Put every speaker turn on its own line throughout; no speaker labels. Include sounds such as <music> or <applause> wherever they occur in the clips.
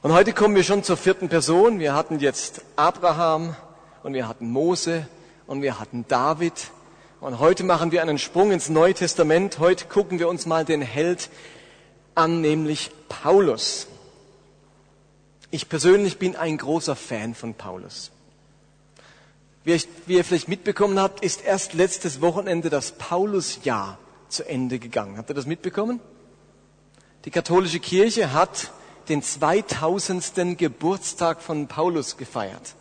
Und heute kommen wir schon zur vierten Person. Wir hatten jetzt Abraham und wir hatten Mose und wir hatten David. Und heute machen wir einen Sprung ins Neue Testament. Heute gucken wir uns mal den Held an, nämlich Paulus. Ich persönlich bin ein großer Fan von Paulus. Wie ihr vielleicht mitbekommen habt, ist erst letztes Wochenende das Paulusjahr zu Ende gegangen. Habt ihr das mitbekommen? Die katholische Kirche hat den 2000. Geburtstag von Paulus gefeiert.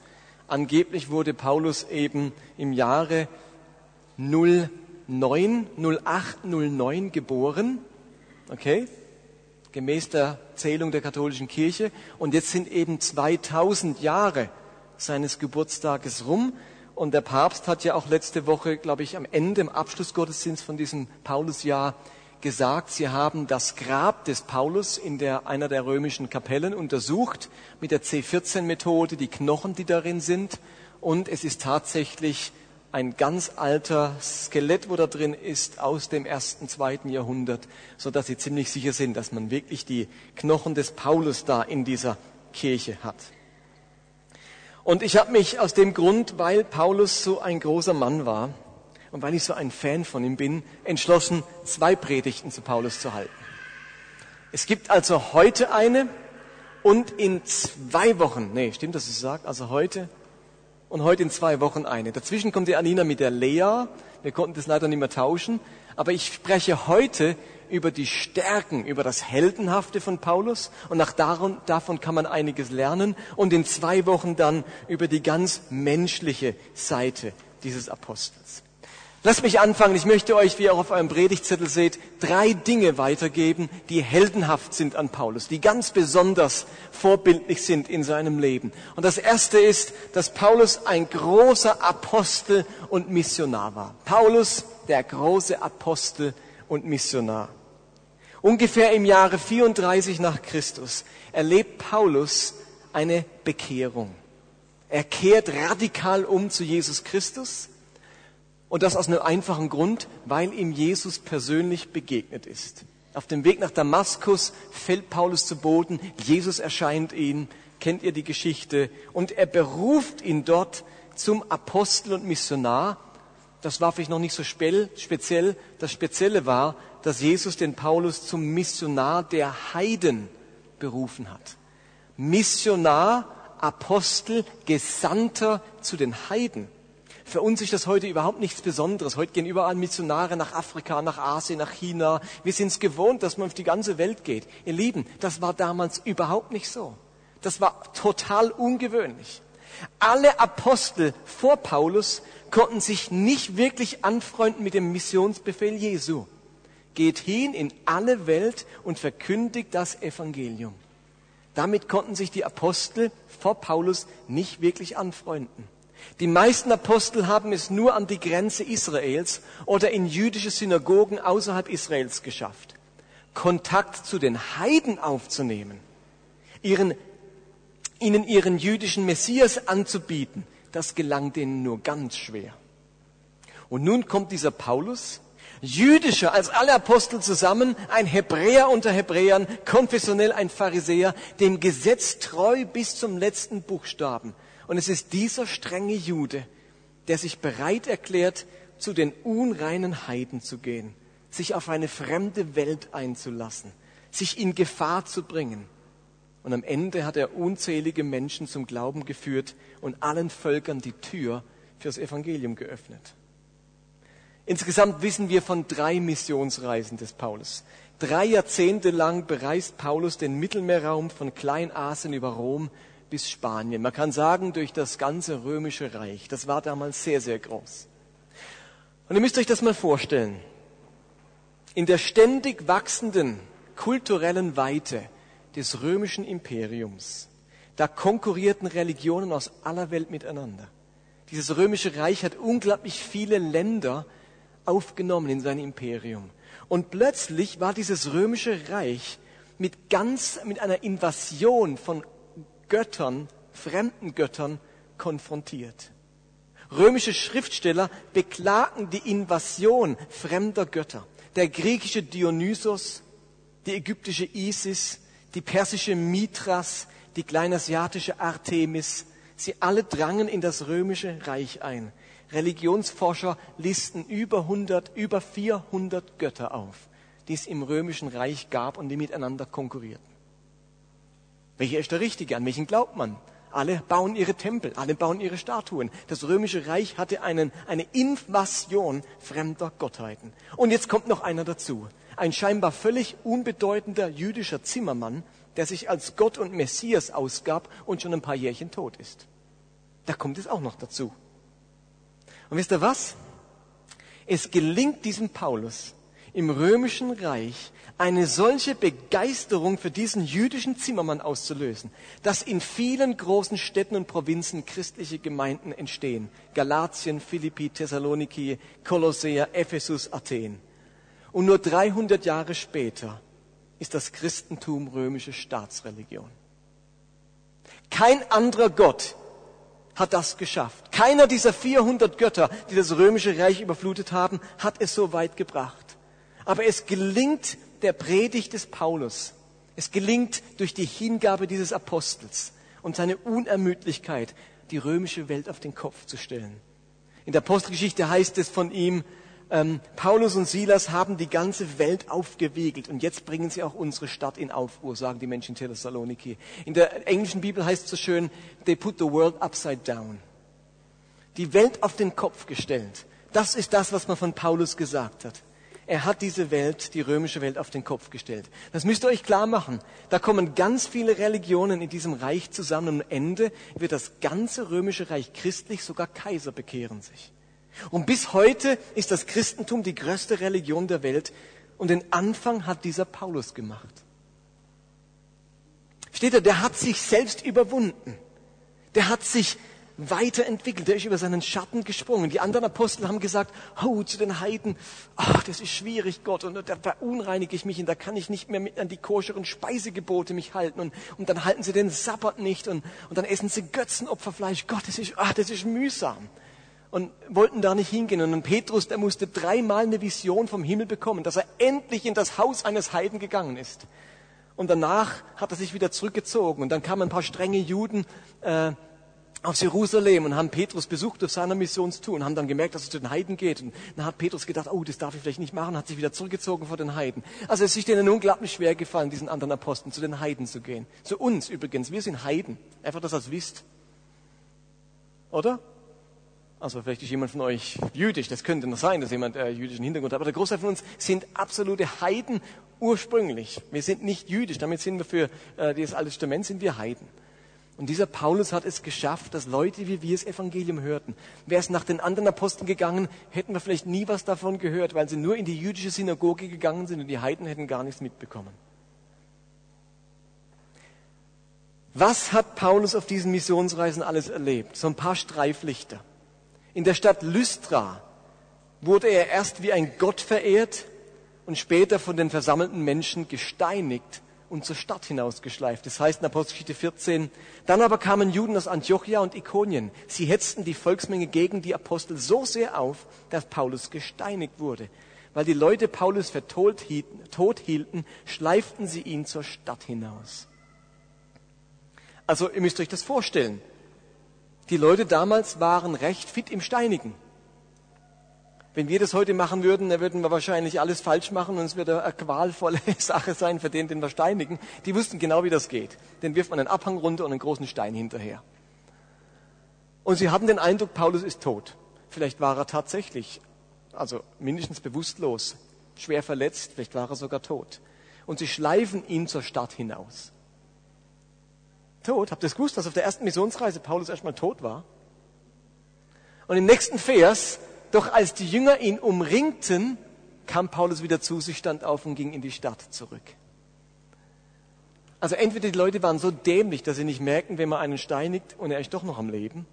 Angeblich wurde Paulus eben im Jahre 09, 08, 09 geboren. Okay? Gemäß der Zählung der katholischen Kirche. Und jetzt sind eben 2000 Jahre seines Geburtstages rum. Und der Papst hat ja auch letzte Woche, glaube ich, am Ende, im Abschlussgottesdienst von diesem Paulusjahr gesagt, sie haben das Grab des Paulus in der, einer der römischen Kapellen untersucht mit der C14-Methode, die Knochen, die darin sind. Und es ist tatsächlich ein ganz alter Skelett, wo da drin ist, aus dem ersten, zweiten Jahrhundert, so dass sie ziemlich sicher sind, dass man wirklich die Knochen des Paulus da in dieser Kirche hat. Und ich habe mich aus dem Grund, weil Paulus so ein großer Mann war, und weil ich so ein Fan von ihm bin, entschlossen, zwei Predigten zu Paulus zu halten. Es gibt also heute eine und in zwei Wochen, nee, stimmt, dass ich sage, also heute und heute in zwei Wochen eine. Dazwischen kommt die Anina mit der Lea. Wir konnten das leider nicht mehr tauschen. Aber ich spreche heute über die Stärken, über das Heldenhafte von Paulus. Und nach darum, davon kann man einiges lernen. Und in zwei Wochen dann über die ganz menschliche Seite dieses Apostels. Lasst mich anfangen. Ich möchte euch, wie ihr auch auf eurem Predigtzettel seht, drei Dinge weitergeben, die heldenhaft sind an Paulus, die ganz besonders vorbildlich sind in seinem Leben. Und das erste ist, dass Paulus ein großer Apostel und Missionar war. Paulus, der große Apostel und Missionar. Ungefähr im Jahre 34 nach Christus erlebt Paulus eine Bekehrung. Er kehrt radikal um zu Jesus Christus und das aus einem einfachen Grund, weil ihm Jesus persönlich begegnet ist. Auf dem Weg nach Damaskus fällt Paulus zu Boden, Jesus erscheint ihm, kennt ihr die Geschichte, und er beruft ihn dort zum Apostel und Missionar. Das war vielleicht noch nicht so speziell. Das Spezielle war, dass Jesus den Paulus zum Missionar der Heiden berufen hat. Missionar, Apostel, Gesandter zu den Heiden. Für uns ist das heute überhaupt nichts Besonderes. Heute gehen überall Missionare nach Afrika, nach Asien, nach China. Wir sind es gewohnt, dass man auf die ganze Welt geht. Ihr Lieben, das war damals überhaupt nicht so. Das war total ungewöhnlich. Alle Apostel vor Paulus konnten sich nicht wirklich anfreunden mit dem Missionsbefehl Jesu. Geht hin in alle Welt und verkündigt das Evangelium. Damit konnten sich die Apostel vor Paulus nicht wirklich anfreunden. Die meisten Apostel haben es nur an die Grenze Israels oder in jüdische Synagogen außerhalb Israels geschafft. Kontakt zu den Heiden aufzunehmen, ihren, ihnen ihren jüdischen Messias anzubieten, das gelang denen nur ganz schwer. Und nun kommt dieser Paulus, jüdischer als alle Apostel zusammen, ein Hebräer unter Hebräern, konfessionell ein Pharisäer, dem Gesetz treu bis zum letzten Buchstaben. Und es ist dieser strenge Jude, der sich bereit erklärt, zu den unreinen Heiden zu gehen, sich auf eine fremde Welt einzulassen, sich in Gefahr zu bringen. Und am Ende hat er unzählige Menschen zum Glauben geführt und allen Völkern die Tür fürs Evangelium geöffnet. Insgesamt wissen wir von drei Missionsreisen des Paulus. Drei Jahrzehnte lang bereist Paulus den Mittelmeerraum von Kleinasien über Rom bis Spanien. Man kann sagen, durch das ganze römische Reich. Das war damals sehr, sehr groß. Und ihr müsst euch das mal vorstellen. In der ständig wachsenden kulturellen Weite des römischen Imperiums, da konkurrierten Religionen aus aller Welt miteinander. Dieses römische Reich hat unglaublich viele Länder aufgenommen in sein Imperium. Und plötzlich war dieses römische Reich mit ganz, mit einer Invasion von Göttern, fremden Göttern konfrontiert. Römische Schriftsteller beklagen die Invasion fremder Götter. Der griechische Dionysos, die ägyptische Isis, die persische Mithras, die kleinasiatische Artemis, sie alle drangen in das römische Reich ein. Religionsforscher listen über 100, über 400 Götter auf, die es im römischen Reich gab und die miteinander konkurrierten. Welcher ist der richtige? An welchen glaubt man? Alle bauen ihre Tempel, alle bauen ihre Statuen. Das römische Reich hatte einen, eine Invasion fremder Gottheiten. Und jetzt kommt noch einer dazu. Ein scheinbar völlig unbedeutender jüdischer Zimmermann, der sich als Gott und Messias ausgab und schon ein paar Jährchen tot ist. Da kommt es auch noch dazu. Und wisst ihr was? Es gelingt diesem Paulus im römischen Reich eine solche Begeisterung für diesen jüdischen Zimmermann auszulösen, dass in vielen großen Städten und Provinzen christliche Gemeinden entstehen. Galatien, Philippi, Thessaloniki, Kolossea, Ephesus, Athen. Und nur 300 Jahre später ist das Christentum römische Staatsreligion. Kein anderer Gott hat das geschafft. Keiner dieser 400 Götter, die das römische Reich überflutet haben, hat es so weit gebracht. Aber es gelingt der Predigt des Paulus. Es gelingt durch die Hingabe dieses Apostels und seine Unermüdlichkeit, die römische Welt auf den Kopf zu stellen. In der Apostelgeschichte heißt es von ihm, ähm, Paulus und Silas haben die ganze Welt aufgewiegelt und jetzt bringen sie auch unsere Stadt in Aufruhr, sagen die Menschen in Thessaloniki. In der englischen Bibel heißt es so schön, they put the world upside down. Die Welt auf den Kopf gestellt. Das ist das, was man von Paulus gesagt hat. Er hat diese Welt, die römische Welt, auf den Kopf gestellt. Das müsst ihr euch klar machen. Da kommen ganz viele Religionen in diesem Reich zusammen. Und am Ende wird das ganze römische Reich christlich, sogar Kaiser bekehren sich. Und bis heute ist das Christentum die größte Religion der Welt. Und den Anfang hat dieser Paulus gemacht. Steht er, der hat sich selbst überwunden. Der hat sich weiterentwickelt. Der ist über seinen Schatten gesprungen. Die anderen Apostel haben gesagt, oh, zu den Heiden, ach, das ist schwierig, Gott, und da verunreinige ich mich und da kann ich nicht mehr mit an die koscheren Speisegebote mich halten und, und dann halten sie den Sabbat nicht und, und dann essen sie Götzenopferfleisch. Gott, das ist, ach, das ist mühsam. Und wollten da nicht hingehen. Und Petrus, der musste dreimal eine Vision vom Himmel bekommen, dass er endlich in das Haus eines Heiden gegangen ist. Und danach hat er sich wieder zurückgezogen. Und dann kamen ein paar strenge Juden, äh, aus Jerusalem und haben Petrus besucht auf seiner Missionstour und haben dann gemerkt, dass es zu den Heiden geht. Und dann hat Petrus gedacht, oh, das darf ich vielleicht nicht machen, hat sich wieder zurückgezogen vor den Heiden. Also es ist ihnen unglaublich schwer gefallen, diesen anderen Aposteln zu den Heiden zu gehen. Zu uns übrigens, wir sind Heiden. Einfach, dass ihr das wisst. Oder? Also vielleicht ist jemand von euch jüdisch, das könnte noch sein, dass jemand äh, jüdischen Hintergrund hat. Aber der Großteil von uns sind absolute Heiden ursprünglich. Wir sind nicht jüdisch, damit sind wir für äh, das Alte Testament sind wir Heiden. Und dieser Paulus hat es geschafft, dass Leute wie wir das Evangelium hörten. Wäre es nach den anderen Aposteln gegangen, hätten wir vielleicht nie was davon gehört, weil sie nur in die jüdische Synagoge gegangen sind und die Heiden hätten gar nichts mitbekommen. Was hat Paulus auf diesen Missionsreisen alles erlebt? So ein paar Streiflichter. In der Stadt Lystra wurde er erst wie ein Gott verehrt und später von den versammelten Menschen gesteinigt und zur Stadt hinausgeschleift. Das heißt in Apostelgeschichte 14, dann aber kamen Juden aus Antiochia und Ikonien. Sie hetzten die Volksmenge gegen die Apostel so sehr auf, dass Paulus gesteinigt wurde. Weil die Leute Paulus für tot hielten, schleiften sie ihn zur Stadt hinaus. Also ihr müsst euch das vorstellen. Die Leute damals waren recht fit im Steinigen. Wenn wir das heute machen würden, dann würden wir wahrscheinlich alles falsch machen und es würde eine qualvolle <laughs> Sache sein für den, den wir steinigen. Die wussten genau, wie das geht. Den wirft man einen Abhang runter und einen großen Stein hinterher. Und sie hatten den Eindruck, Paulus ist tot. Vielleicht war er tatsächlich, also mindestens bewusstlos, schwer verletzt, vielleicht war er sogar tot. Und sie schleifen ihn zur Stadt hinaus. Tot? Habt ihr es gewusst, dass auf der ersten Missionsreise Paulus erstmal tot war? Und im nächsten Vers doch als die Jünger ihn umringten, kam Paulus wieder zu sich, stand auf und ging in die Stadt zurück. Also entweder die Leute waren so dämlich, dass sie nicht merken, wenn man einen steinigt und er ist doch noch am Leben.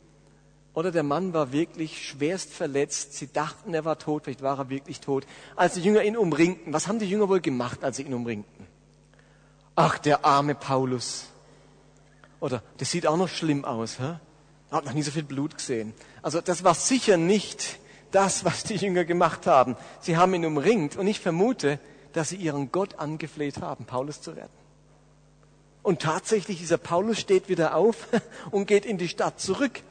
Oder der Mann war wirklich schwerst verletzt. Sie dachten, er war tot, vielleicht war er wirklich tot. Als die Jünger ihn umringten, was haben die Jünger wohl gemacht, als sie ihn umringten? Ach, der arme Paulus. Oder, das sieht auch noch schlimm aus, hä? Hat noch nie so viel Blut gesehen. Also, das war sicher nicht das, was die Jünger gemacht haben. Sie haben ihn umringt und ich vermute, dass sie ihren Gott angefleht haben, Paulus zu retten. Und tatsächlich, dieser Paulus steht wieder auf <laughs> und geht in die Stadt zurück.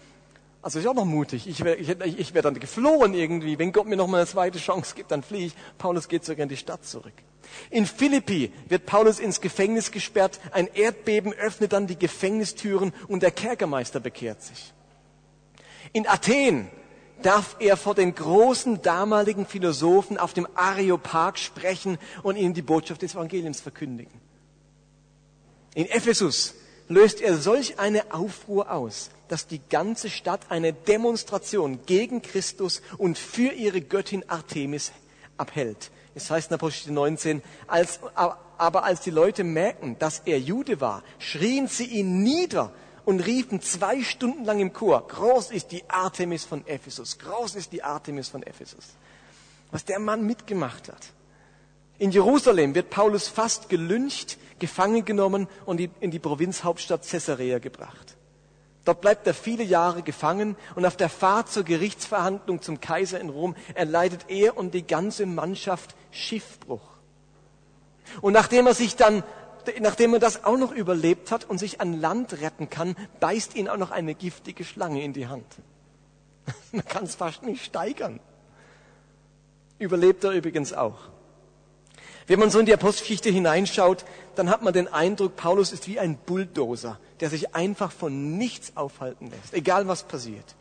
Also ist auch noch mutig. Ich wäre ich, ich wär dann geflohen irgendwie. Wenn Gott mir noch mal eine zweite Chance gibt, dann fliehe ich. Paulus geht sogar in die Stadt zurück. In Philippi wird Paulus ins Gefängnis gesperrt. Ein Erdbeben öffnet dann die Gefängnistüren und der Kerkermeister bekehrt sich. In Athen darf er vor den großen damaligen Philosophen auf dem Areopag sprechen und ihnen die Botschaft des Evangeliums verkündigen. In Ephesus löst er solch eine Aufruhr aus, dass die ganze Stadt eine Demonstration gegen Christus und für ihre Göttin Artemis abhält. Es heißt in Apostel 19, als, aber als die Leute merken, dass er Jude war, schrien sie ihn nieder und riefen zwei Stunden lang im Chor, groß ist die Artemis von Ephesus, groß ist die Artemis von Ephesus. Was der Mann mitgemacht hat. In Jerusalem wird Paulus fast gelüncht, gefangen genommen und in die Provinzhauptstadt Caesarea gebracht. Dort bleibt er viele Jahre gefangen und auf der Fahrt zur Gerichtsverhandlung zum Kaiser in Rom erleidet er und die ganze Mannschaft Schiffbruch. Und nachdem er sich dann nachdem er das auch noch überlebt hat und sich an Land retten kann, beißt ihn auch noch eine giftige Schlange in die Hand. <laughs> Man kann es fast nicht steigern. Überlebt er übrigens auch. Wenn man so in die Apostelgeschichte hineinschaut, dann hat man den Eindruck, Paulus ist wie ein Bulldozer, der sich einfach von nichts aufhalten lässt, egal was passiert.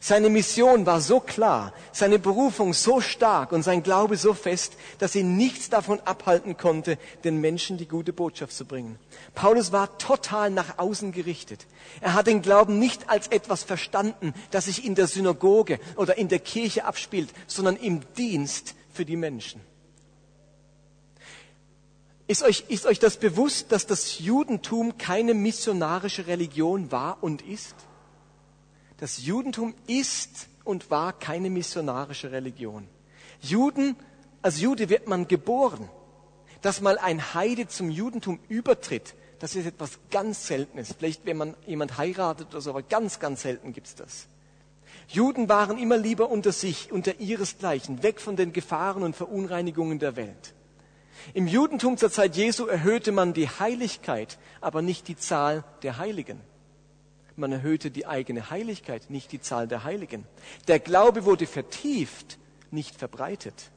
Seine Mission war so klar, seine Berufung so stark und sein Glaube so fest, dass ihn nichts davon abhalten konnte, den Menschen die gute Botschaft zu bringen. Paulus war total nach außen gerichtet. Er hat den Glauben nicht als etwas verstanden, das sich in der Synagoge oder in der Kirche abspielt, sondern im Dienst für die Menschen. Ist euch, ist euch das bewusst, dass das Judentum keine missionarische Religion war und ist? Das Judentum ist und war keine missionarische Religion. Juden, als Jude wird man geboren. Dass mal ein Heide zum Judentum übertritt, das ist etwas ganz Seltenes. Vielleicht, wenn man jemand heiratet oder so, aber ganz, ganz selten gibt's das. Juden waren immer lieber unter sich, unter ihresgleichen, weg von den Gefahren und Verunreinigungen der Welt. Im Judentum zur Zeit Jesu erhöhte man die Heiligkeit, aber nicht die Zahl der Heiligen. Man erhöhte die eigene Heiligkeit, nicht die Zahl der Heiligen. Der Glaube wurde vertieft, nicht verbreitet.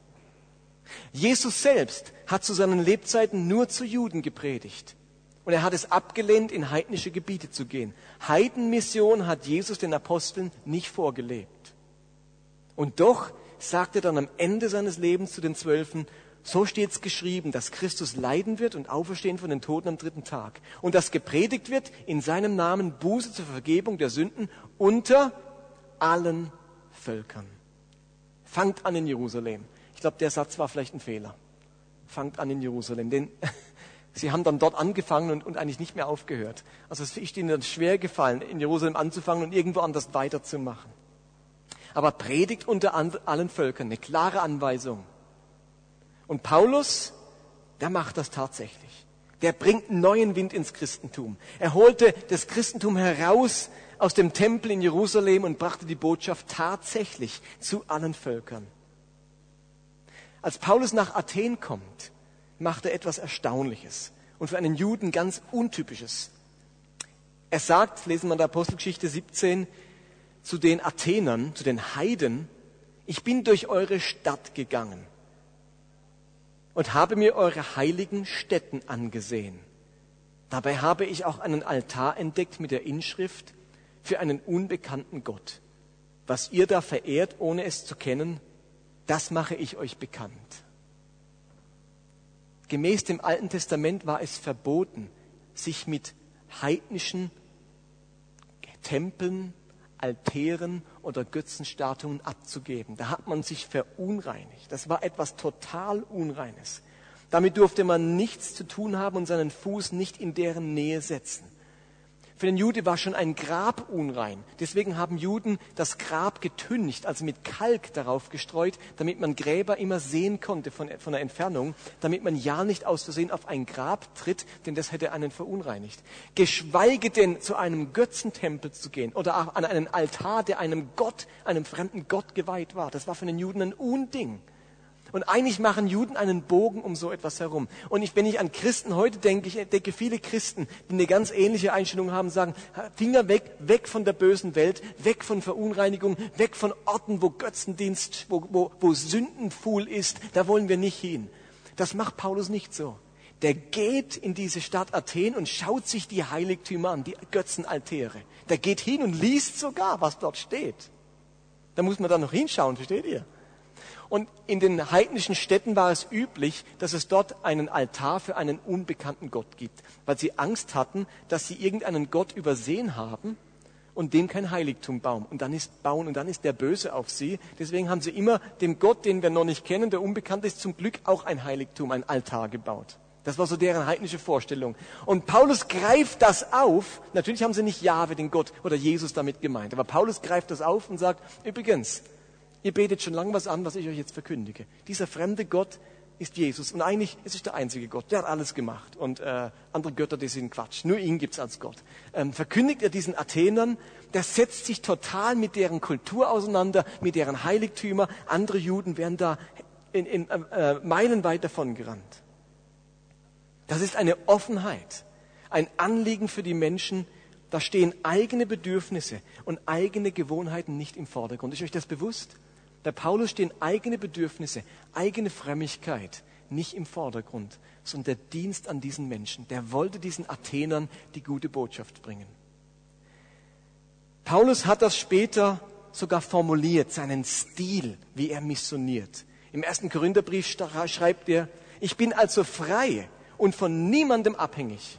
Jesus selbst hat zu seinen Lebzeiten nur zu Juden gepredigt. Und er hat es abgelehnt, in heidnische Gebiete zu gehen. Heidenmission hat Jesus den Aposteln nicht vorgelebt. Und doch sagt er dann am Ende seines Lebens zu den Zwölfen, so steht es geschrieben, dass Christus leiden wird und auferstehen von den Toten am dritten Tag. Und dass gepredigt wird in seinem Namen Buße zur Vergebung der Sünden unter allen Völkern. Fangt an in Jerusalem. Ich glaube, der Satz war vielleicht ein Fehler. Fangt an in Jerusalem. Denn <laughs> sie haben dann dort angefangen und, und eigentlich nicht mehr aufgehört. Also es ist ihnen dann schwer gefallen, in Jerusalem anzufangen und irgendwo anders weiterzumachen. Aber predigt unter allen Völkern. Eine klare Anweisung. Und Paulus, der macht das tatsächlich. Der bringt neuen Wind ins Christentum. Er holte das Christentum heraus aus dem Tempel in Jerusalem und brachte die Botschaft tatsächlich zu allen Völkern. Als Paulus nach Athen kommt, macht er etwas Erstaunliches und für einen Juden ganz Untypisches. Er sagt, lesen wir in der Apostelgeschichte 17, zu den Athenern, zu den Heiden, ich bin durch eure Stadt gegangen und habe mir eure heiligen Stätten angesehen. Dabei habe ich auch einen Altar entdeckt mit der Inschrift für einen unbekannten Gott. Was ihr da verehrt, ohne es zu kennen, das mache ich euch bekannt. Gemäß dem Alten Testament war es verboten, sich mit heidnischen Tempeln, Altären oder Götzenstatuen abzugeben. Da hat man sich verunreinigt. Das war etwas total Unreines. Damit durfte man nichts zu tun haben und seinen Fuß nicht in deren Nähe setzen. Für den Jude war schon ein Grab unrein. Deswegen haben Juden das Grab getüncht, also mit Kalk darauf gestreut, damit man Gräber immer sehen konnte von, von der Entfernung, damit man ja nicht aus Versehen auf ein Grab tritt, denn das hätte einen verunreinigt. Geschweige denn zu einem Götzentempel zu gehen oder an einen Altar, der einem Gott, einem fremden Gott geweiht war. Das war für den Juden ein Unding. Und eigentlich machen Juden einen Bogen um so etwas herum. Und ich, wenn ich an Christen heute denke, ich entdecke viele Christen, die eine ganz ähnliche Einstellung haben, sagen, Finger weg, weg von der bösen Welt, weg von Verunreinigung, weg von Orten, wo Götzendienst, wo, wo, wo Sündenfuhl ist, da wollen wir nicht hin. Das macht Paulus nicht so. Der geht in diese Stadt Athen und schaut sich die Heiligtümer an, die Götzenaltäre. Der geht hin und liest sogar, was dort steht. Da muss man da noch hinschauen, versteht ihr? Und in den heidnischen Städten war es üblich, dass es dort einen Altar für einen unbekannten Gott gibt, weil sie Angst hatten, dass sie irgendeinen Gott übersehen haben und dem kein Heiligtum bauen. Und dann ist bauen und dann ist der böse auf sie. Deswegen haben sie immer dem Gott, den wir noch nicht kennen, der unbekannt ist, zum Glück auch ein Heiligtum, ein Altar gebaut. Das war so deren heidnische Vorstellung. Und Paulus greift das auf. Natürlich haben sie nicht Jahwe, den Gott oder Jesus damit gemeint. Aber Paulus greift das auf und sagt, übrigens, Ihr betet schon lange was an, was ich euch jetzt verkündige. Dieser fremde Gott ist Jesus. Und eigentlich es ist der einzige Gott. Der hat alles gemacht. Und äh, andere Götter, die sind Quatsch. Nur ihn gibt's als Gott. Ähm, verkündigt er diesen Athenern, der setzt sich total mit deren Kultur auseinander, mit deren Heiligtümer. Andere Juden werden da in, in, äh, meilenweit davon gerannt. Das ist eine Offenheit, ein Anliegen für die Menschen. Da stehen eigene Bedürfnisse und eigene Gewohnheiten nicht im Vordergrund. Ist euch das bewusst? Bei Paulus stehen eigene Bedürfnisse, eigene Frömmigkeit nicht im Vordergrund, sondern der Dienst an diesen Menschen. Der wollte diesen Athenern die gute Botschaft bringen. Paulus hat das später sogar formuliert, seinen Stil, wie er missioniert. Im ersten Korintherbrief schreibt er, ich bin also frei und von niemandem abhängig.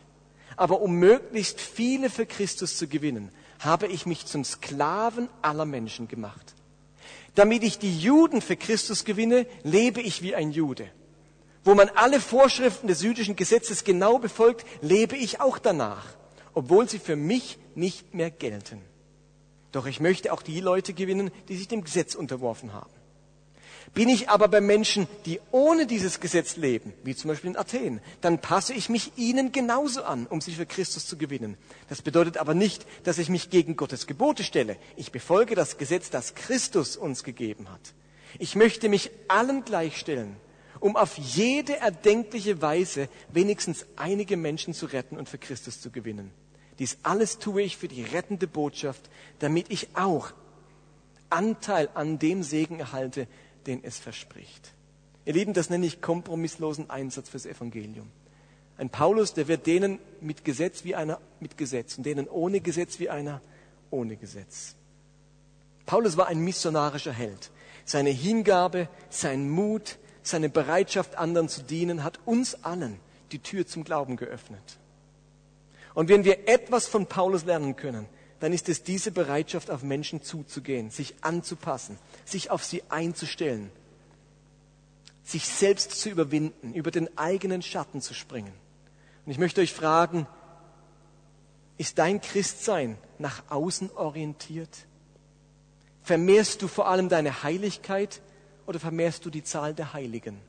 Aber um möglichst viele für Christus zu gewinnen, habe ich mich zum Sklaven aller Menschen gemacht. Damit ich die Juden für Christus gewinne, lebe ich wie ein Jude. Wo man alle Vorschriften des jüdischen Gesetzes genau befolgt, lebe ich auch danach, obwohl sie für mich nicht mehr gelten. Doch ich möchte auch die Leute gewinnen, die sich dem Gesetz unterworfen haben. Bin ich aber bei Menschen, die ohne dieses Gesetz leben, wie zum Beispiel in Athen, dann passe ich mich ihnen genauso an, um sie für Christus zu gewinnen. Das bedeutet aber nicht, dass ich mich gegen Gottes Gebote stelle. Ich befolge das Gesetz, das Christus uns gegeben hat. Ich möchte mich allen gleichstellen, um auf jede erdenkliche Weise wenigstens einige Menschen zu retten und für Christus zu gewinnen. Dies alles tue ich für die rettende Botschaft, damit ich auch Anteil an dem Segen erhalte, den es verspricht. Ihr Lieben, das nenne ich kompromisslosen Einsatz fürs Evangelium. Ein Paulus, der wird denen mit Gesetz wie einer mit Gesetz und denen ohne Gesetz wie einer ohne Gesetz. Paulus war ein missionarischer Held. Seine Hingabe, sein Mut, seine Bereitschaft, anderen zu dienen, hat uns allen die Tür zum Glauben geöffnet. Und wenn wir etwas von Paulus lernen können, dann ist es diese Bereitschaft, auf Menschen zuzugehen, sich anzupassen, sich auf sie einzustellen, sich selbst zu überwinden, über den eigenen Schatten zu springen. Und ich möchte euch fragen, ist dein Christsein nach außen orientiert? Vermehrst du vor allem deine Heiligkeit oder vermehrst du die Zahl der Heiligen?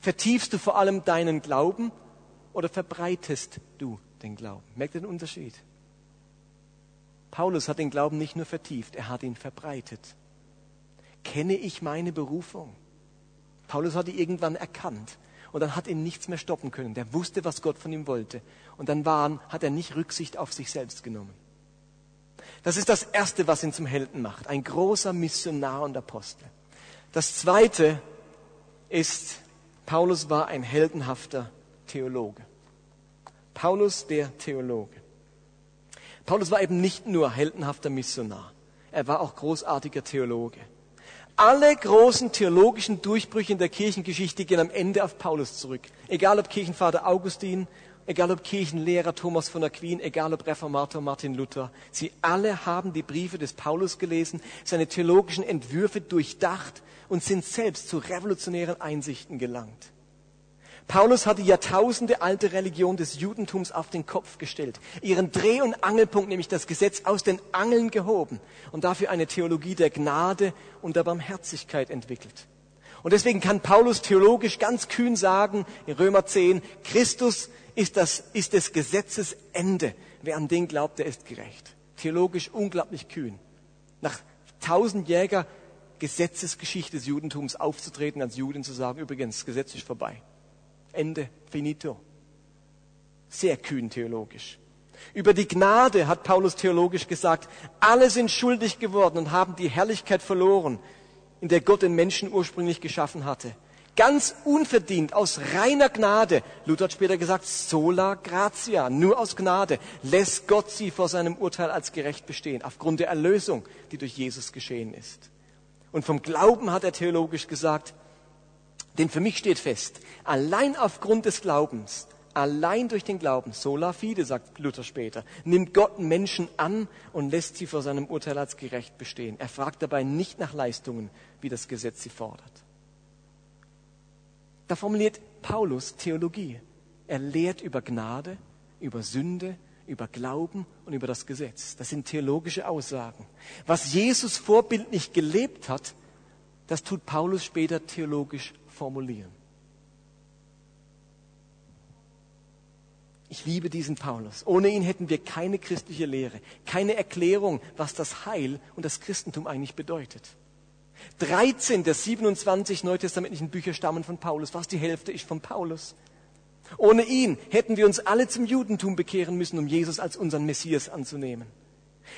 Vertiefst du vor allem deinen Glauben oder verbreitest du den Glauben? Merkt den Unterschied? Paulus hat den Glauben nicht nur vertieft, er hat ihn verbreitet. Kenne ich meine Berufung? Paulus hat die irgendwann erkannt und dann hat ihn nichts mehr stoppen können. Der wusste, was Gott von ihm wollte. Und dann waren, hat er nicht Rücksicht auf sich selbst genommen. Das ist das Erste, was ihn zum Helden macht. Ein großer Missionar und Apostel. Das Zweite ist, Paulus war ein heldenhafter Theologe. Paulus der Theologe. Paulus war eben nicht nur heldenhafter Missionar, er war auch großartiger Theologe. Alle großen theologischen Durchbrüche in der Kirchengeschichte gehen am Ende auf Paulus zurück. Egal ob Kirchenvater Augustin, egal ob Kirchenlehrer Thomas von Aquin, egal ob Reformator Martin Luther. Sie alle haben die Briefe des Paulus gelesen, seine theologischen Entwürfe durchdacht und sind selbst zu revolutionären Einsichten gelangt. Paulus hat die Jahrtausende alte Religion des Judentums auf den Kopf gestellt, ihren Dreh- und Angelpunkt, nämlich das Gesetz, aus den Angeln gehoben und dafür eine Theologie der Gnade und der Barmherzigkeit entwickelt. Und deswegen kann Paulus theologisch ganz kühn sagen, in Römer 10, Christus ist, das, ist des Gesetzes Ende. Wer an den glaubt, der ist gerecht. Theologisch unglaublich kühn. Nach tausend Jäger Gesetzesgeschichte des Judentums aufzutreten, als Juden zu sagen, übrigens, Gesetz ist vorbei. Ende, finito. Sehr kühn theologisch. Über die Gnade hat Paulus theologisch gesagt, alle sind schuldig geworden und haben die Herrlichkeit verloren, in der Gott den Menschen ursprünglich geschaffen hatte. Ganz unverdient, aus reiner Gnade. Luther hat später gesagt, sola gratia, nur aus Gnade lässt Gott sie vor seinem Urteil als gerecht bestehen, aufgrund der Erlösung, die durch Jesus geschehen ist. Und vom Glauben hat er theologisch gesagt, denn für mich steht fest, allein aufgrund des Glaubens, allein durch den Glauben, sola fide, sagt Luther später, nimmt Gott Menschen an und lässt sie vor seinem Urteil als gerecht bestehen. Er fragt dabei nicht nach Leistungen, wie das Gesetz sie fordert. Da formuliert Paulus Theologie. Er lehrt über Gnade, über Sünde, über Glauben und über das Gesetz. Das sind theologische Aussagen. Was Jesus vorbildlich gelebt hat, das tut Paulus später theologisch formulieren. Ich liebe diesen Paulus. Ohne ihn hätten wir keine christliche Lehre, keine Erklärung, was das Heil und das Christentum eigentlich bedeutet. 13 der 27 neutestamentlichen Bücher stammen von Paulus. Fast die Hälfte ist von Paulus. Ohne ihn hätten wir uns alle zum Judentum bekehren müssen, um Jesus als unseren Messias anzunehmen.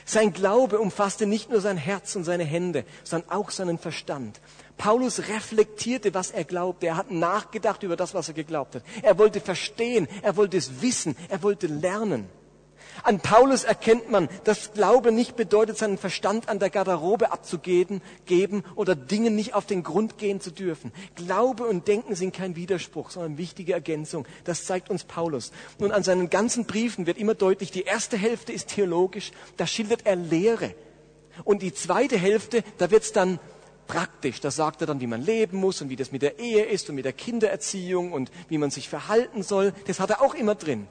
Sein Glaube umfasste nicht nur sein Herz und seine Hände, sondern auch seinen Verstand. Paulus reflektierte, was er glaubte. Er hat nachgedacht über das, was er geglaubt hat. Er wollte verstehen, er wollte es wissen, er wollte lernen. An Paulus erkennt man, dass Glaube nicht bedeutet, seinen Verstand an der Garderobe abzugeben geben oder Dingen nicht auf den Grund gehen zu dürfen. Glaube und Denken sind kein Widerspruch, sondern wichtige Ergänzung. Das zeigt uns Paulus. Nun, an seinen ganzen Briefen wird immer deutlich, die erste Hälfte ist theologisch, da schildert er Lehre. Und die zweite Hälfte, da wird es dann praktisch. Da sagt er dann, wie man leben muss und wie das mit der Ehe ist und mit der Kindererziehung und wie man sich verhalten soll. Das hat er auch immer drin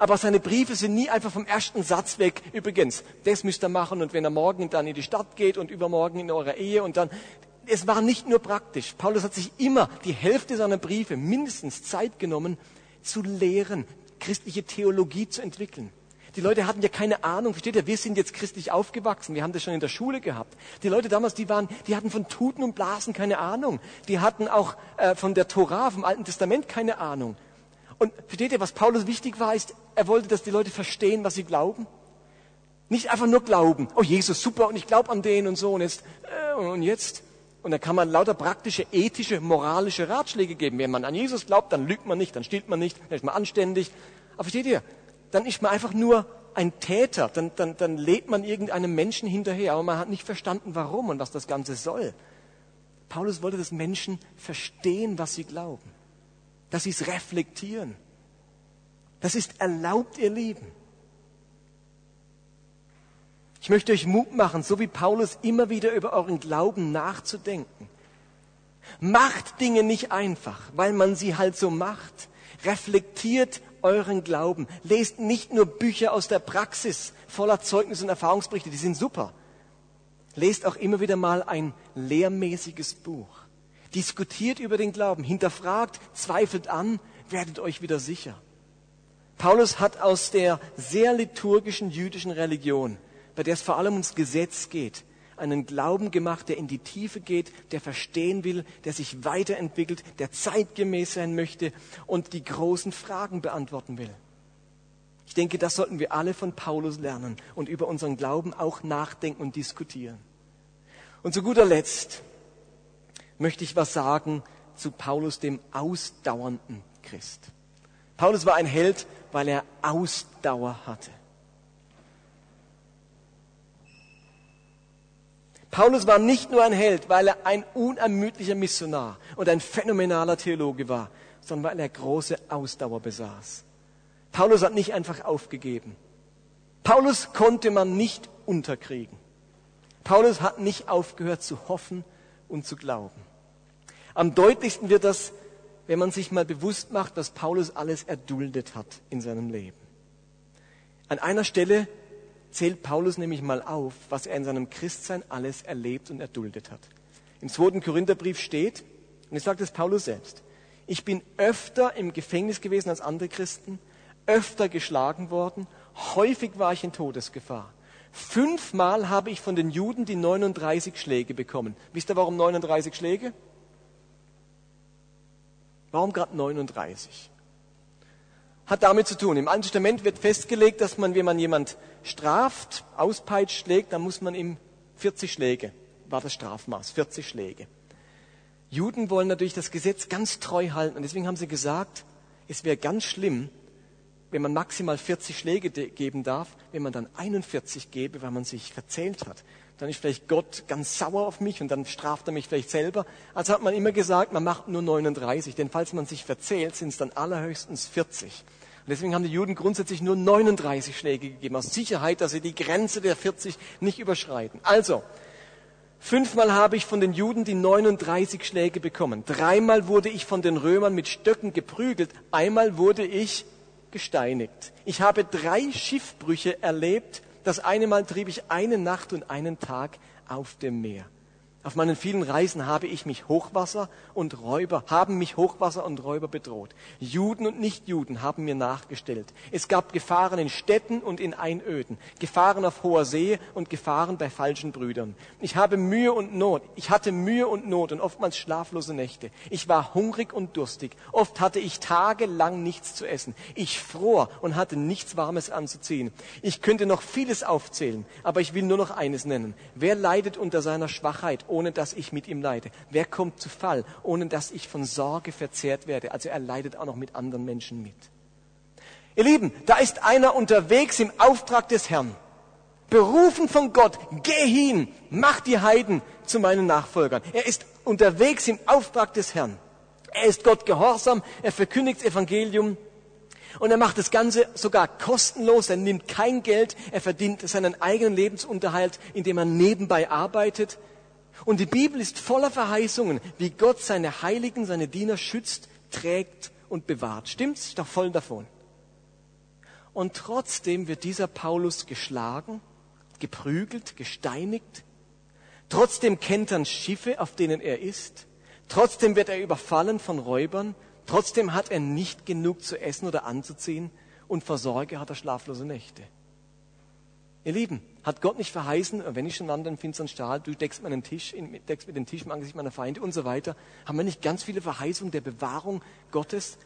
aber seine Briefe sind nie einfach vom ersten Satz weg. Übrigens, das müsst ihr machen und wenn er morgen dann in die Stadt geht und übermorgen in eurer Ehe und dann, es war nicht nur praktisch. Paulus hat sich immer die Hälfte seiner Briefe mindestens Zeit genommen, zu lehren, christliche Theologie zu entwickeln. Die Leute hatten ja keine Ahnung, versteht ihr? Wir sind jetzt christlich aufgewachsen, wir haben das schon in der Schule gehabt. Die Leute damals, die waren, die hatten von Tuten und Blasen keine Ahnung. Die hatten auch äh, von der Tora, vom Alten Testament keine Ahnung. Und versteht ihr, was Paulus wichtig war, ist, er wollte, dass die Leute verstehen, was sie glauben. Nicht einfach nur glauben, oh Jesus, super, und ich glaube an den und so, und jetzt, äh, und jetzt. Und da kann man lauter praktische, ethische, moralische Ratschläge geben. Wenn man an Jesus glaubt, dann lügt man nicht, dann stiehlt man nicht, dann ist man anständig. Aber versteht ihr, dann ist man einfach nur ein Täter, dann, dann, dann lebt man irgendeinem Menschen hinterher, aber man hat nicht verstanden, warum und was das Ganze soll. Paulus wollte, dass Menschen verstehen, was sie glauben dass sie es reflektieren. Das ist erlaubt, ihr Lieben. Ich möchte euch Mut machen, so wie Paulus immer wieder über euren Glauben nachzudenken. Macht Dinge nicht einfach, weil man sie halt so macht. Reflektiert euren Glauben. Lest nicht nur Bücher aus der Praxis voller Zeugnis und Erfahrungsberichte, die sind super. Lest auch immer wieder mal ein lehrmäßiges Buch. Diskutiert über den Glauben, hinterfragt, zweifelt an, werdet euch wieder sicher. Paulus hat aus der sehr liturgischen jüdischen Religion, bei der es vor allem ums Gesetz geht, einen Glauben gemacht, der in die Tiefe geht, der verstehen will, der sich weiterentwickelt, der zeitgemäß sein möchte und die großen Fragen beantworten will. Ich denke, das sollten wir alle von Paulus lernen und über unseren Glauben auch nachdenken und diskutieren. Und zu guter Letzt, möchte ich was sagen zu Paulus, dem ausdauernden Christ. Paulus war ein Held, weil er Ausdauer hatte. Paulus war nicht nur ein Held, weil er ein unermüdlicher Missionar und ein phänomenaler Theologe war, sondern weil er große Ausdauer besaß. Paulus hat nicht einfach aufgegeben. Paulus konnte man nicht unterkriegen. Paulus hat nicht aufgehört zu hoffen und zu glauben. Am deutlichsten wird das, wenn man sich mal bewusst macht, was Paulus alles erduldet hat in seinem Leben. An einer Stelle zählt Paulus nämlich mal auf, was er in seinem Christsein alles erlebt und erduldet hat. Im zweiten Korintherbrief steht, und ich sage das Paulus selbst, ich bin öfter im Gefängnis gewesen als andere Christen, öfter geschlagen worden, häufig war ich in Todesgefahr. Fünfmal habe ich von den Juden die 39 Schläge bekommen. Wisst ihr warum 39 Schläge? Warum gerade 39? Hat damit zu tun. Im Alten Testament wird festgelegt, dass man, wenn man jemand straft, auspeitscht, schlägt, dann muss man ihm 40 Schläge, war das Strafmaß, 40 Schläge. Juden wollen natürlich das Gesetz ganz treu halten und deswegen haben sie gesagt, es wäre ganz schlimm, wenn man maximal 40 Schläge geben darf, wenn man dann 41 gebe, weil man sich verzählt hat. Dann ist vielleicht Gott ganz sauer auf mich und dann straft er mich vielleicht selber. Also hat man immer gesagt, man macht nur 39, denn falls man sich verzählt, sind es dann allerhöchstens 40. Deswegen haben die Juden grundsätzlich nur 39 Schläge gegeben, aus Sicherheit, dass sie die Grenze der 40 nicht überschreiten. Also, Fünfmal habe ich von den Juden die 39 Schläge bekommen. Dreimal wurde ich von den Römern mit Stöcken geprügelt. Einmal wurde ich gesteinigt. Ich habe drei Schiffbrüche erlebt. Das eine Mal trieb ich eine Nacht und einen Tag auf dem Meer. Auf meinen vielen Reisen habe ich mich Hochwasser und Räuber, haben mich Hochwasser und Räuber bedroht. Juden und Nichtjuden haben mir nachgestellt. Es gab Gefahren in Städten und in Einöden, Gefahren auf hoher See und Gefahren bei falschen Brüdern. Ich habe Mühe und Not. Ich hatte Mühe und Not und oftmals schlaflose Nächte. Ich war hungrig und durstig. Oft hatte ich tagelang nichts zu essen. Ich fror und hatte nichts Warmes anzuziehen. Ich könnte noch vieles aufzählen, aber ich will nur noch eines nennen. Wer leidet unter seiner Schwachheit? Ohne dass ich mit ihm leide? Wer kommt zu Fall, ohne dass ich von Sorge verzehrt werde? Also er leidet auch noch mit anderen Menschen mit. Ihr Lieben, da ist einer unterwegs im Auftrag des Herrn. Berufen von Gott, geh hin, mach die Heiden zu meinen Nachfolgern. Er ist unterwegs im Auftrag des Herrn. Er ist Gott gehorsam, er verkündigt das Evangelium und er macht das Ganze sogar kostenlos, er nimmt kein Geld, er verdient seinen eigenen Lebensunterhalt, indem er nebenbei arbeitet. Und die Bibel ist voller Verheißungen, wie Gott seine Heiligen, seine Diener schützt, trägt und bewahrt. Stimmt's? Ist doch voll davon. Und trotzdem wird dieser Paulus geschlagen, geprügelt, gesteinigt. Trotzdem kennt er Schiffe, auf denen er ist. Trotzdem wird er überfallen von Räubern. Trotzdem hat er nicht genug zu essen oder anzuziehen. Und vor Sorge hat er schlaflose Nächte. Ihr Lieben, hat Gott nicht verheißen, wenn ich schon lande in finsteren Stahl, du deckst meinen Tisch, deckst mir den Tisch im Angesicht meiner Feinde und so weiter. Haben wir nicht ganz viele Verheißungen der Bewahrung Gottes?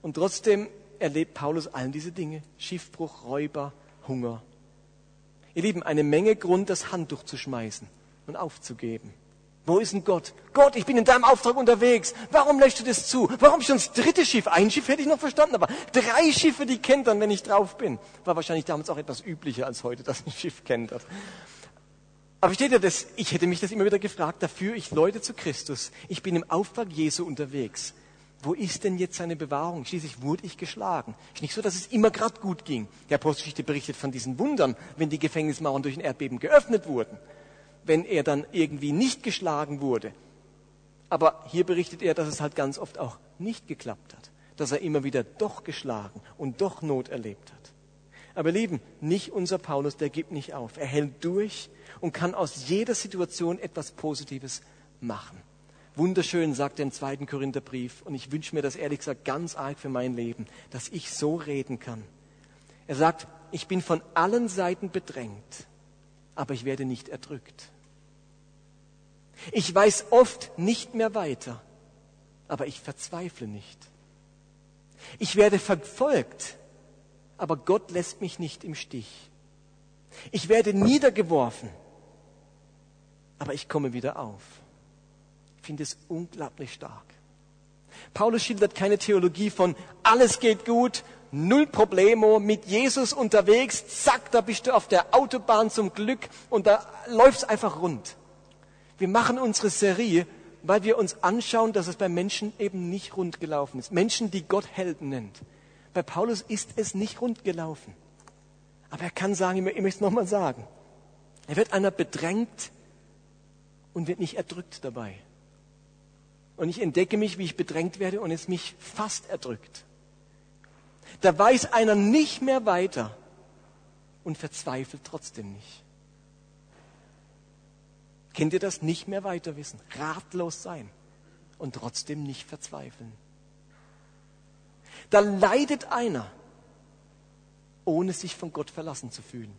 Und trotzdem erlebt Paulus all diese Dinge. Schiffbruch, Räuber, Hunger. Ihr Lieben, eine Menge Grund, das Handtuch zu schmeißen und aufzugeben. Wo ist denn Gott? Gott, ich bin in deinem Auftrag unterwegs. Warum lässt du das zu? Warum schon das dritte Schiff? Ein Schiff hätte ich noch verstanden, aber drei Schiffe, die kentern, wenn ich drauf bin. War wahrscheinlich damals auch etwas üblicher als heute, <laughs> dass ein Schiff kentert. Aber steht ja das, ich hätte mich das immer wieder gefragt, da führe ich Leute zu Christus. Ich bin im Auftrag Jesu unterwegs. Wo ist denn jetzt seine Bewahrung? Schließlich wurde ich geschlagen. Ist nicht so, dass es immer gerade gut ging. Die Apostelgeschichte berichtet von diesen Wundern, wenn die Gefängnismauern durch ein Erdbeben geöffnet wurden wenn er dann irgendwie nicht geschlagen wurde. Aber hier berichtet er, dass es halt ganz oft auch nicht geklappt hat, dass er immer wieder doch geschlagen und doch Not erlebt hat. Aber Lieben, nicht unser Paulus, der gibt nicht auf. Er hält durch und kann aus jeder Situation etwas Positives machen. Wunderschön, sagt er im zweiten Korintherbrief, und ich wünsche mir das ehrlich gesagt ganz arg für mein Leben, dass ich so reden kann. Er sagt, ich bin von allen Seiten bedrängt, aber ich werde nicht erdrückt. Ich weiß oft nicht mehr weiter, aber ich verzweifle nicht. Ich werde verfolgt, aber Gott lässt mich nicht im Stich. Ich werde niedergeworfen, aber ich komme wieder auf. Ich finde es unglaublich stark. Paulus schildert keine Theologie von alles geht gut, null Problemo, mit Jesus unterwegs, zack, da bist du auf der Autobahn zum Glück und da läuft's einfach rund. Wir machen unsere Serie, weil wir uns anschauen, dass es bei Menschen eben nicht rund gelaufen ist. Menschen, die Gott Helden nennt. Bei Paulus ist es nicht rund gelaufen. Aber er kann sagen, ich möchte es nochmal sagen. Er wird einer bedrängt und wird nicht erdrückt dabei. Und ich entdecke mich, wie ich bedrängt werde und es mich fast erdrückt. Da weiß einer nicht mehr weiter und verzweifelt trotzdem nicht. Kennt ihr das? Nicht mehr weiter wissen, ratlos sein und trotzdem nicht verzweifeln. Da leidet einer, ohne sich von Gott verlassen zu fühlen.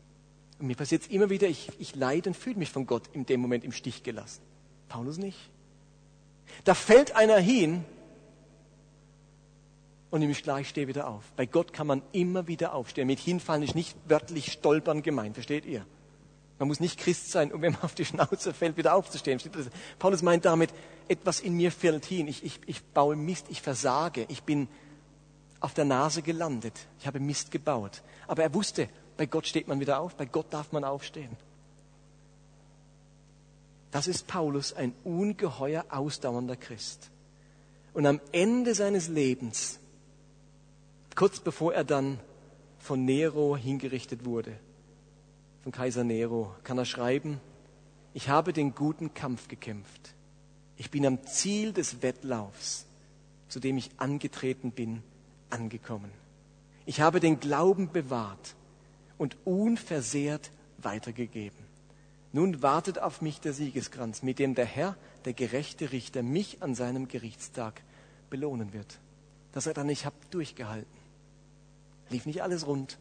Und mir passiert es immer wieder, ich, ich leide und fühle mich von Gott in dem Moment im Stich gelassen. Paulus nicht. Da fällt einer hin und nämlich gleich stehe wieder auf. Bei Gott kann man immer wieder aufstehen. Mit hinfallen ist nicht wörtlich stolpern gemeint, versteht ihr? Man muss nicht Christ sein, um wenn man auf die Schnauze fällt, wieder aufzustehen. Paulus meint damit, etwas in mir fällt hin. Ich, ich, ich baue Mist, ich versage. Ich bin auf der Nase gelandet. Ich habe Mist gebaut. Aber er wusste, bei Gott steht man wieder auf, bei Gott darf man aufstehen. Das ist Paulus, ein ungeheuer ausdauernder Christ. Und am Ende seines Lebens, kurz bevor er dann von Nero hingerichtet wurde, von Kaiser Nero, kann er schreiben, ich habe den guten Kampf gekämpft. Ich bin am Ziel des Wettlaufs, zu dem ich angetreten bin, angekommen. Ich habe den Glauben bewahrt und unversehrt weitergegeben. Nun wartet auf mich der Siegeskranz, mit dem der Herr, der gerechte Richter, mich an seinem Gerichtstag belohnen wird. Dass er dann, ich habe durchgehalten. Lief nicht alles rund,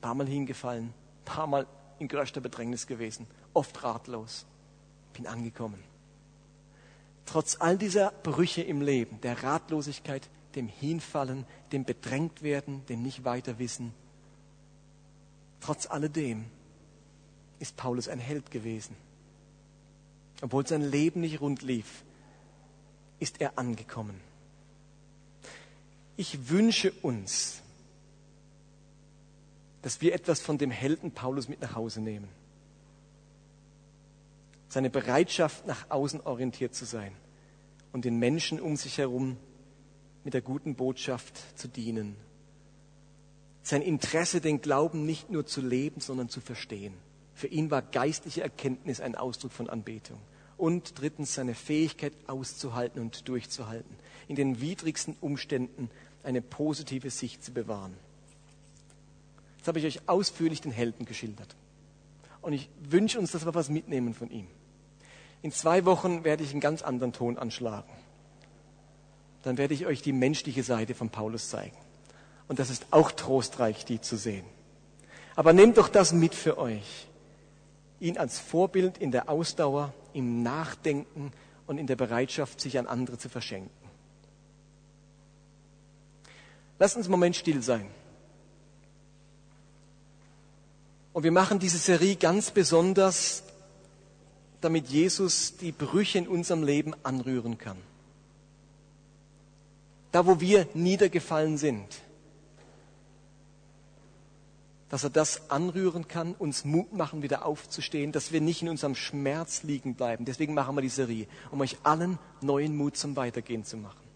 paar Mal hingefallen, paar Mal in größter Bedrängnis gewesen, oft ratlos, bin angekommen. Trotz all dieser Brüche im Leben, der Ratlosigkeit, dem Hinfallen, dem Bedrängtwerden, dem nicht weiter wissen, trotz alledem ist Paulus ein Held gewesen. Obwohl sein Leben nicht rund lief, ist er angekommen. Ich wünsche uns, dass wir etwas von dem Helden Paulus mit nach Hause nehmen. Seine Bereitschaft, nach außen orientiert zu sein und den Menschen um sich herum mit der guten Botschaft zu dienen. Sein Interesse, den Glauben nicht nur zu leben, sondern zu verstehen. Für ihn war geistliche Erkenntnis ein Ausdruck von Anbetung. Und drittens seine Fähigkeit auszuhalten und durchzuhalten, in den widrigsten Umständen eine positive Sicht zu bewahren. Jetzt habe ich euch ausführlich den Helden geschildert. Und ich wünsche uns, dass wir was mitnehmen von ihm. In zwei Wochen werde ich einen ganz anderen Ton anschlagen. Dann werde ich euch die menschliche Seite von Paulus zeigen. Und das ist auch trostreich, die zu sehen. Aber nehmt doch das mit für euch ihn als Vorbild in der Ausdauer, im Nachdenken und in der Bereitschaft, sich an andere zu verschenken. Lasst uns einen Moment still sein. Und wir machen diese Serie ganz besonders, damit Jesus die Brüche in unserem Leben anrühren kann. Da, wo wir niedergefallen sind, dass er das anrühren kann, uns Mut machen, wieder aufzustehen, dass wir nicht in unserem Schmerz liegen bleiben. Deswegen machen wir die Serie, um euch allen neuen Mut zum Weitergehen zu machen.